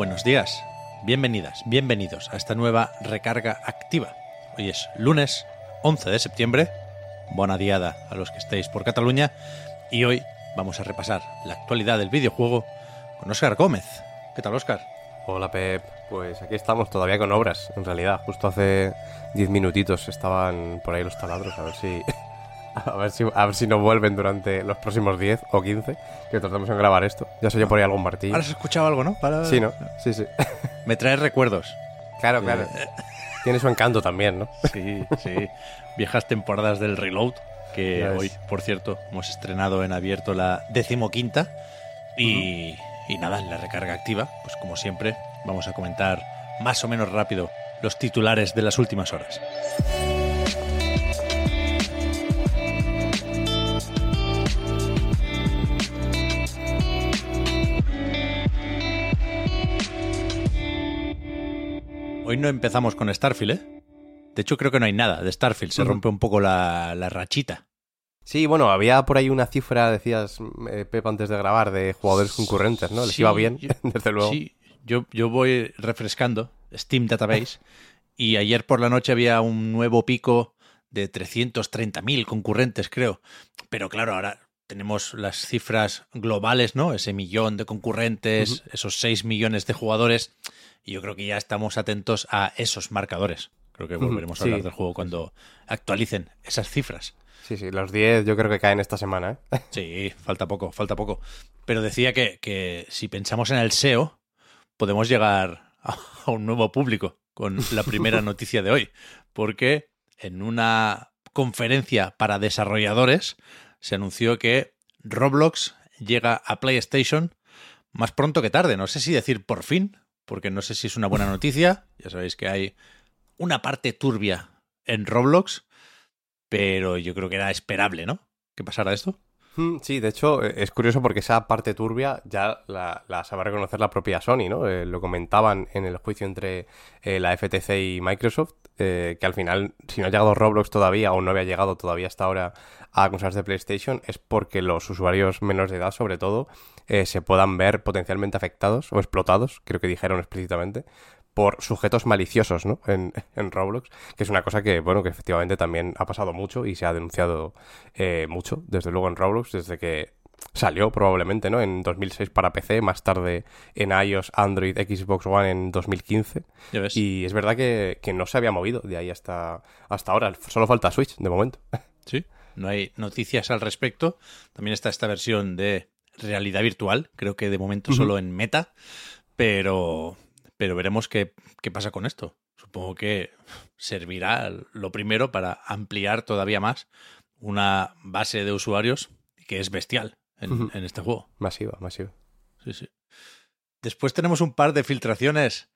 Buenos días, bienvenidas, bienvenidos a esta nueva recarga activa. Hoy es lunes 11 de septiembre. Buena diada a los que estéis por Cataluña. Y hoy vamos a repasar la actualidad del videojuego con Óscar Gómez. ¿Qué tal, Óscar? Hola, Pep. Pues aquí estamos todavía con obras, en realidad. Justo hace 10 minutitos estaban por ahí los taladros, a ver si. A ver si, a ver si no vuelven durante los próximos 10 o 15 que tratamos de grabar esto. Ya se oye por ahí algún martillo. Ahora has escuchado algo, ¿no? Para- Sí, ¿no? Sí, sí. Me trae recuerdos. Claro, claro. Tiene su encanto también, ¿no? Sí, sí. Viejas temporadas del Reload, que hoy, por cierto, hemos estrenado en abierto la decimoquinta. Y, y nada, en la recarga activa, pues como siempre, vamos a comentar más o menos rápido los titulares de las últimas horas. Hoy no empezamos con Starfield, ¿eh? De hecho, creo que no hay nada de Starfield. Se rompe un poco la, la rachita. Sí, bueno, había por ahí una cifra, decías, eh, Pep, antes de grabar, de jugadores concurrentes, ¿no? Les Sí, iba bien, yo- desde luego. Sí, yo, yo voy refrescando Steam Database y ayer por la noche había un nuevo pico de 330.000 concurrentes, creo. Pero claro, ahora tenemos las cifras globales, ¿no? Ese millón de concurrentes, esos 6 millones de jugadores. Y yo creo que ya estamos atentos a esos marcadores. Creo que volveremos a sí. hablar del juego cuando actualicen esas cifras. Sí, sí, los 10 yo creo que caen esta semana, ¿eh? Sí, falta poco, falta poco. Pero decía que, que si pensamos en el SEO, podemos llegar a un nuevo público con la primera noticia de hoy. Porque en una conferencia para desarrolladores se anunció que Roblox llega a PlayStation más pronto que tarde. No sé si decir por fin, porque no sé si es una buena noticia. Ya sabéis que hay una parte turbia en Roblox, pero yo creo que era esperable, ¿no? Que pasara esto. Mm, Sí, de hecho, eh, es curioso porque esa parte turbia ya la, la sabe reconocer la propia Sony, ¿no? Eh, lo comentaban en el juicio entre eh, la FTC y Microsoft, eh, que al final, si no ha llegado Roblox todavía o no había llegado todavía hasta ahora a consolas de PlayStation, es porque los usuarios menores de edad, sobre todo, eh, se puedan ver potencialmente afectados o explotados, creo que dijeron explícitamente, por sujetos maliciosos, ¿no? En, en Roblox, que es una cosa que, bueno, que efectivamente también ha pasado mucho y se ha denunciado eh, mucho, desde luego en Roblox, desde que salió probablemente, ¿no? En 2006 para PC, más tarde en iOS, Android, Xbox One en 2015. Ya ves. Y es verdad que, que no se había movido de ahí hasta, hasta ahora. Solo falta Switch, de momento. Sí, no hay noticias al respecto. También está esta versión de realidad virtual, creo que de momento solo en meta, pero, pero veremos qué, qué pasa con esto. Supongo que servirá lo primero para ampliar todavía más una base de usuarios que es bestial en, este juego. Masiva, masiva. Sí, sí. Después tenemos un par de filtraciones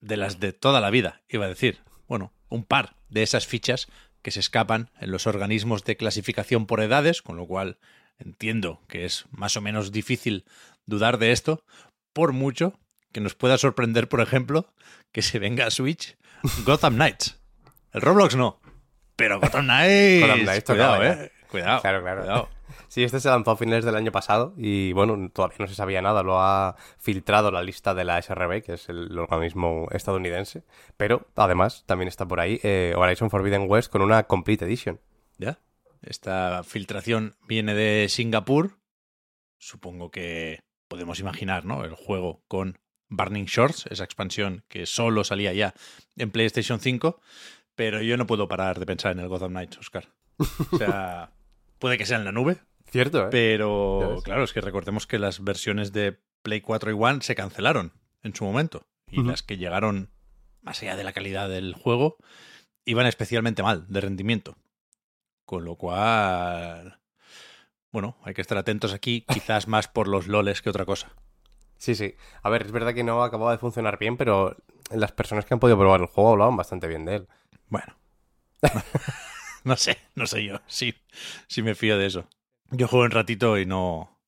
de las de toda la vida, iba a decir. Bueno, un par de esas fichas que se escapan en los organismos de clasificación por edades, con lo cual entiendo que es más o menos difícil dudar de esto, por mucho que nos pueda sorprender, por ejemplo, que se venga a Switch Gotham Knights. El Roblox no, pero Gotham Knights. Gotham Knights cuidado, eh. Cuidado. Claro, claro. cuidado. Sí, este se lanzó a finales del año pasado y bueno, todavía no se sabía nada, lo ha filtrado la lista de la SRB, que es el organismo estadounidense, pero además también está por ahí eh, Horizon Forbidden West con una Complete Edition. ¿Ya? Esta filtración viene de Singapur. Supongo que podemos imaginar, ¿no? El juego con Burning Shores, esa expansión que solo salía ya en PlayStation 5. Pero yo no puedo parar de pensar en el Gotham Knights, Oscar. O sea, puede que sea en la nube, Cierto, ¿eh? Pero claro, es que recordemos que las versiones de Play 4 y One se cancelaron en su momento. Y las que llegaron más allá de la calidad del juego iban especialmente mal de rendimiento. Con lo cual, bueno, hay que estar atentos aquí, quizás más por los loles que otra cosa. Sí, sí. A ver, es verdad que no acababa de funcionar bien, pero las personas que han podido probar el juego hablaban bastante bien de él. Bueno. no sé, no sé yo. Sí, sí me fío de eso. Yo juego un ratito y no,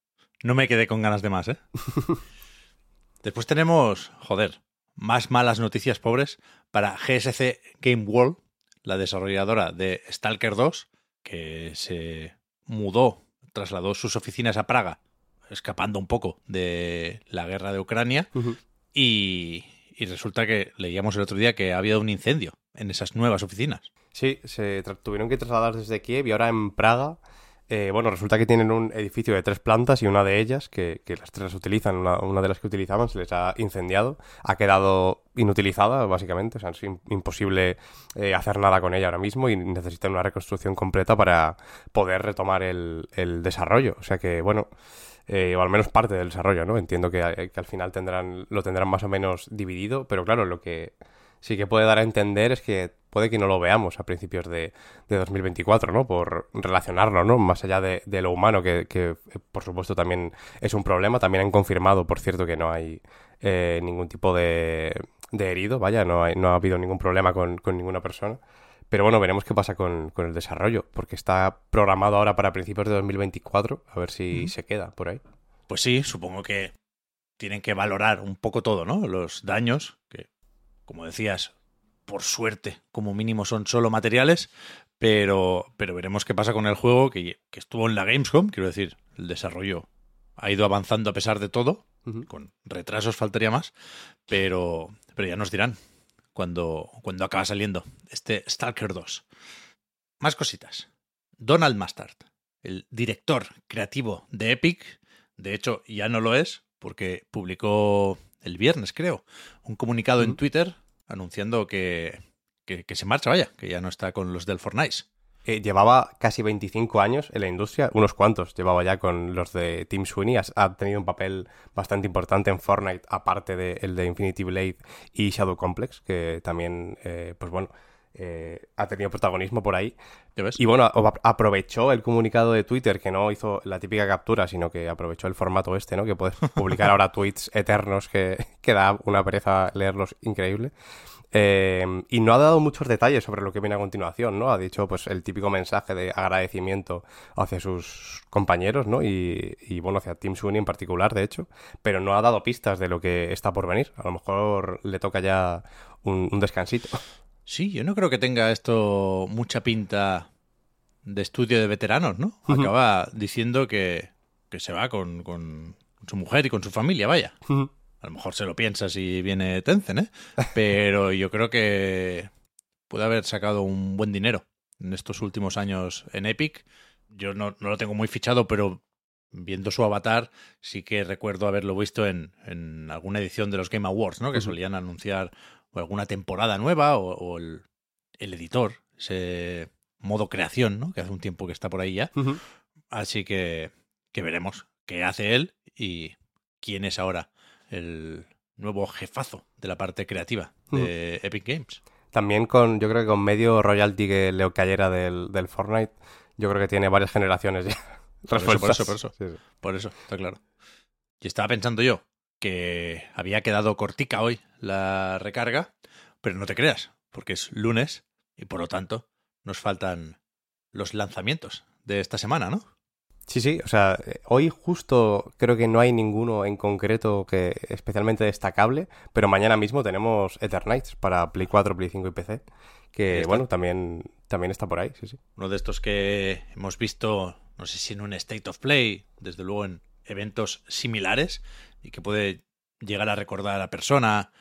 no me quedé con ganas de más, ¿eh? Después tenemos, joder, más malas noticias pobres para GSC Game World, la desarrolladora de Stalker 2, que se mudó, trasladó sus oficinas a Praga, escapando un poco de la guerra de Ucrania, y, y resulta que leíamos el otro día que ha habido un incendio en esas nuevas oficinas. Sí, se tuvieron que trasladar desde Kiev y ahora en Praga eh, bueno, resulta que tienen un edificio de tres plantas y una de ellas, que, las tres utilizan, una, de las que utilizaban se les ha incendiado, ha quedado inutilizada básicamente, o sea, es imposible eh, hacer nada con ella ahora mismo y necesitan una reconstrucción completa para poder retomar el, desarrollo. O sea que, bueno, eh, o al menos parte del desarrollo, ¿no? Entiendo que, que al final tendrán, lo tendrán más o menos dividido, pero claro, lo que sí que puede dar a entender es que puede que no lo veamos a principios de, 2024, ¿no? Por relacionarlo, ¿no? Más allá de, lo humano, que, que, por supuesto también es un problema. También han confirmado, por cierto, que no hay eh, ningún tipo de, de, herido, vaya, no, hay, no ha habido ningún problema con, ninguna persona. Pero bueno, veremos qué pasa con, con, el desarrollo, porque está programado ahora para principios de 2024, a ver si se queda por ahí. Pues sí, supongo que tienen que valorar un poco todo, ¿no? Los daños, que como decías, por suerte, como mínimo son solo materiales, pero, pero veremos qué pasa con el juego que, estuvo en la Gamescom, quiero decir, el desarrollo ha ido avanzando a pesar de todo, con retrasos faltaría más, pero, pero ya nos dirán cuando, cuando acaba saliendo este Stalker 2. Más cositas. Donald Mustard, el director creativo de Epic, de hecho ya no lo es, porque publicó el viernes, creo, un comunicado en Twitter anunciando que, que, se marcha, vaya, que ya no está con los del Fortnite. Eh, llevaba casi 25 años en la industria, unos cuantos llevaba ya con los de Team Sweeney, ha, tenido un papel bastante importante en Fortnite, aparte del de, de Infinity Blade y Shadow Complex, que también, eh, pues bueno, eh, ha tenido protagonismo por ahí. Y bueno, aprovechó el comunicado de Twitter, que no hizo la típica captura, sino que aprovechó el formato este, ¿no? Que puedes publicar ahora tweets eternos que, que da una pereza leerlos increíble. Eh, y no ha dado muchos detalles sobre lo que viene a continuación, ¿no? Ha dicho, pues, el típico mensaje de agradecimiento hacia sus compañeros, ¿no? Y, bueno, hacia Team Sweeney en particular, de hecho. Pero no ha dado pistas de lo que está por venir. A lo mejor le toca ya un descansito. Sí, yo no creo que tenga esto mucha pinta de estudio de veteranos, ¿no? Acaba diciendo que, que se va con, con, su mujer y con su familia, vaya. A lo mejor se lo piensa si viene Tencent, ¿eh? Pero yo creo que puede haber sacado un buen dinero en estos últimos años en Epic. Yo no, no lo tengo muy fichado, pero viendo su avatar, sí que recuerdo haberlo visto en, en alguna edición de los Game Awards, ¿no? Que solían anunciar o alguna temporada nueva o, el, editor, ese modo creación, ¿no? Que hace un tiempo que está por ahí ya. Así que, que veremos qué hace él y quién es ahora el nuevo jefazo de la parte creativa de Epic Games. También con, yo creo que con medio royalty que le cayera del, del Fortnite, yo creo que tiene varias generaciones ya. Por eso, por eso, por eso. Por eso, está claro. Y estaba pensando yo, que había quedado cortica hoy la recarga, pero no te creas, porque es lunes y por lo tanto nos faltan los lanzamientos de esta semana, ¿no? Sí, sí, o sea, hoy justo creo que no hay ninguno en concreto que especialmente destacable, pero mañana mismo tenemos Eternights para Play 4, Play 5 y PC, que bueno, también, también está por ahí, sí, sí. Uno de estos que hemos visto, no sé si en un State of Play, desde luego en eventos similares, y que puede llegar a recordar a la persona.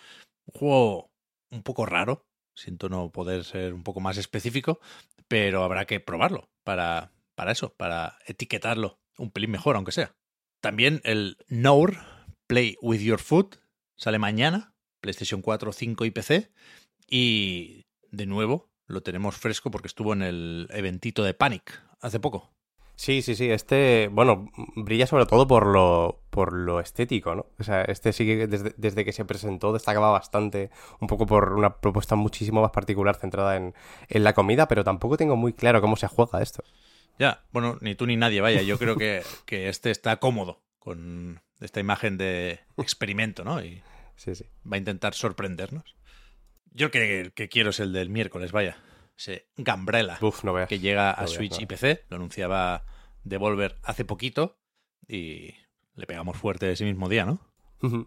Un juego un poco raro, siento no poder ser un poco más específico, pero habrá que probarlo para, para eso, para etiquetarlo un pelín mejor, aunque sea. También el Nour Play with Your Foot sale mañana, PlayStation 4, 5 y PC. Y de nuevo lo tenemos fresco porque estuvo en el eventito de Panic hace poco. Sí, sí, sí. Este, bueno, brilla sobre todo por lo, por lo estético, ¿no? O sea, este sí que desde, que se presentó destacaba bastante, un poco por una propuesta muchísimo más particular centrada en, en, la comida, pero tampoco tengo muy claro cómo se juega esto. Ya, bueno, ni tú ni nadie, vaya. Yo creo que, que este está cómodo con esta imagen de experimento, ¿no? Y Sí, sí. va a intentar sorprendernos. Yo que, que quiero es el del miércoles, vaya. Ese Gambrella Uf, no veas. que llega a No veas, Switch no. y PC. Lo anunciaba Devolver hace poquito y le pegamos fuerte ese mismo día, ¿no?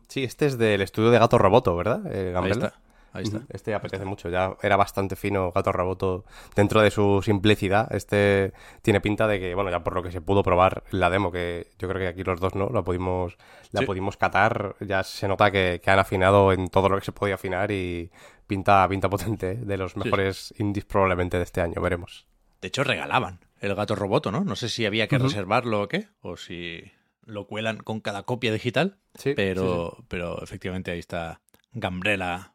Sí, este es del estudio de Gato Roboto, ¿verdad? Eh, Ahí está. Ahí está. Este apetece mucho, ya era bastante fino Gato Roboto dentro de su simplicidad. Este tiene pinta de que, bueno, ya por lo que se pudo probar la demo, que yo creo que aquí los dos no, la pudimos, la Sí. pudimos catar, ya se nota que, que han afinado en todo lo que se podía afinar y pinta, pinta potente, ¿eh? de los mejores indies probablemente de este año, veremos. De hecho, regalaban el gato roboto, ¿no? No sé si había que reservarlo o qué, o si lo cuelan con cada copia digital, Sí, pero, sí, sí. pero efectivamente ahí está Gambrella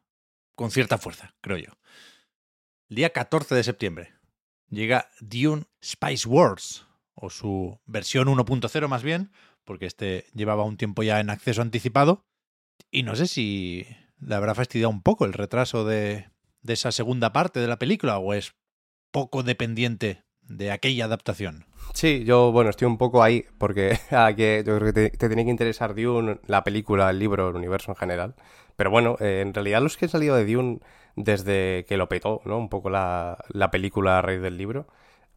con cierta fuerza, creo yo. El día 14 de septiembre llega Dune Spice Wars, o su versión 1.0 más bien, porque este llevaba un tiempo ya en acceso anticipado, y no sé si le habrá fastidiado un poco el retraso de, de esa segunda parte de la película, o es poco dependiente de aquella adaptación. Sí, yo, bueno, estoy un poco ahí porque que yo creo que te, te tiene que interesar Dune, la película, el libro, el universo en general. Pero bueno, eh, en realidad los que han salido de Dune desde que lo petó, ¿no? Un poco la, la película a raíz del libro,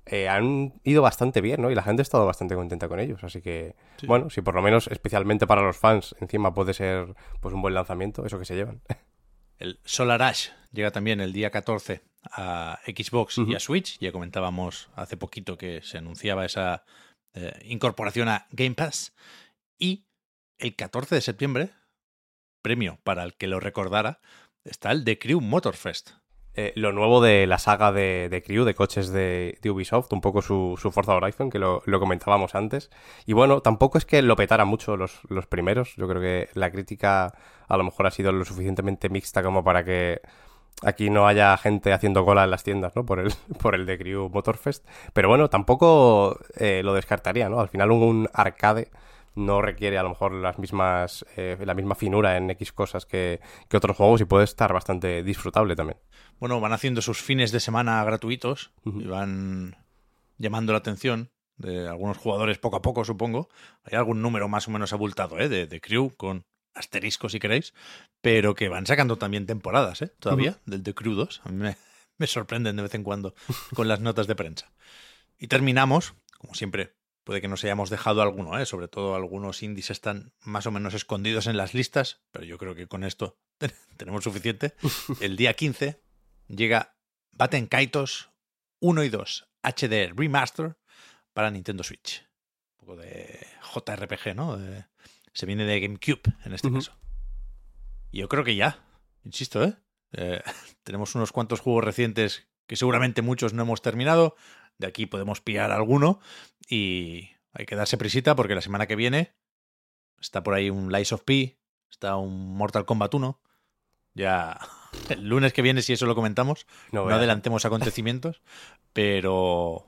eh, han ido bastante bien, ¿no? Y la gente ha estado bastante contenta con ellos. Así que, Sí. bueno, si por lo menos, especialmente para los fans, encima puede ser pues un buen lanzamiento, eso que se llevan. El Solar Ash llega también el día 14 a Xbox y a Switch. Ya comentábamos hace poquito que se anunciaba esa eh, incorporación a Game Pass. Y el 14 de septiembre, premio para el que lo recordara, está el The Crew Motorfest. Eh, lo nuevo de la saga de, de Crew, de coches de, de Ubisoft, un poco su, su Forza Horizon, que lo, lo comentábamos antes. Y bueno, tampoco es que lo petara mucho los, los primeros. Yo creo que la crítica a lo mejor ha sido lo suficientemente mixta como para que aquí no haya gente haciendo cola en las tiendas, ¿no? Por el, por el de Crew Motorfest. Pero bueno, tampoco eh, lo descartaría, ¿no? Al final un arcade no requiere a lo mejor las mismas eh, la misma finura en X cosas que, que otros juegos y puede estar bastante disfrutable también. Bueno, van haciendo sus fines de semana gratuitos y van llamando la atención de algunos jugadores poco a poco, supongo. Hay algún número más o menos abultado, ¿eh? De, de Crew, con asterisco si queréis, pero que van sacando también temporadas, ¿eh? Todavía, del de Crew 2. A mí me, me sorprenden de vez en cuando con las notas de prensa. Y terminamos, como siempre, puede que nos hayamos dejado alguno, ¿eh? Sobre todo algunos indies están más o menos escondidos en las listas, pero yo creo que con esto tenemos suficiente. El día 15 llega Baten Kaitos 1 y 2 HD Remaster para Nintendo Switch. Un poco de JRPG, ¿no? De- se viene de GameCube en este caso. Y yo creo que ya, insisto, ¿eh? Eh, tenemos unos cuantos juegos recientes que seguramente muchos no hemos terminado. De aquí podemos pillar alguno y hay que darse prisita porque la semana que viene está por ahí un Lies of P, está un Mortal Kombat 1. Ya el lunes que viene, si eso lo comentamos, no, adelantemos acontecimientos, pero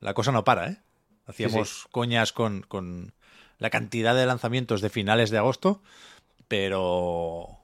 la cosa no para, ¿eh? Hacíamos coñas con, con la cantidad de lanzamientos de finales de agosto, pero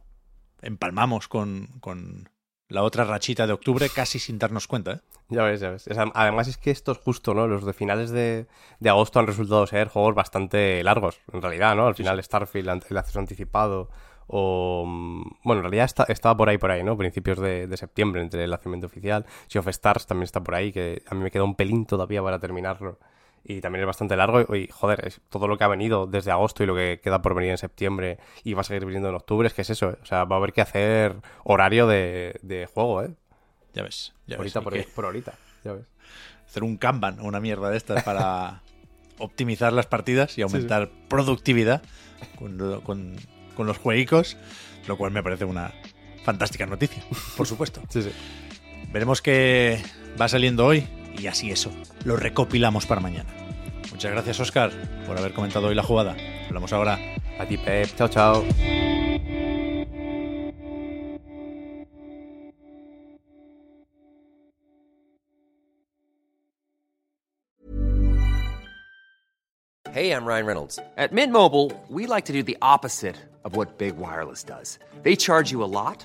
empalmamos con, con la otra rachita de octubre casi sin darnos cuenta, ¿eh? Ya ves, ya ves. Además es que estos justo, ¿no? Los de finales de, de agosto han resultado ser juegos bastante largos, en realidad, ¿no? Al final Starfield, el acceso anticipado, o... mm, Bueno, en realidad está- estaba por ahí, por ahí, ¿no? Principios de, de septiembre, entre el lanzamiento oficial. Sea of Stars también está por ahí, que a mí me queda un pelín todavía para terminarlo. Y también es bastante largo. Y, joder, es todo lo que ha venido desde agosto y lo que queda por venir en septiembre y va a seguir viniendo en octubre, es que es eso, ¿eh? O sea, va a haber que hacer horario de, de juego, ¿eh? Ya ves. Ya ves, Ahorita hay por, que por ahorita, ya ves. hacer un Kanban o una mierda de estas para optimizar las partidas y aumentar productividad con, con- con los jueguicos, lo cual me parece una fantástica noticia, por supuesto. Sí, sí. Veremos qué va saliendo hoy y así eso, lo recopilamos para mañana. Muchas gracias, Oscar, por haber comentado hoy la jugada. Hablamos ahora. A ti, Pep. Chao, chao. Hey, I'm Ryan Reynolds. At Mint Mobile, we like to do the opposite of what Big Wireless does. They charge you a lot,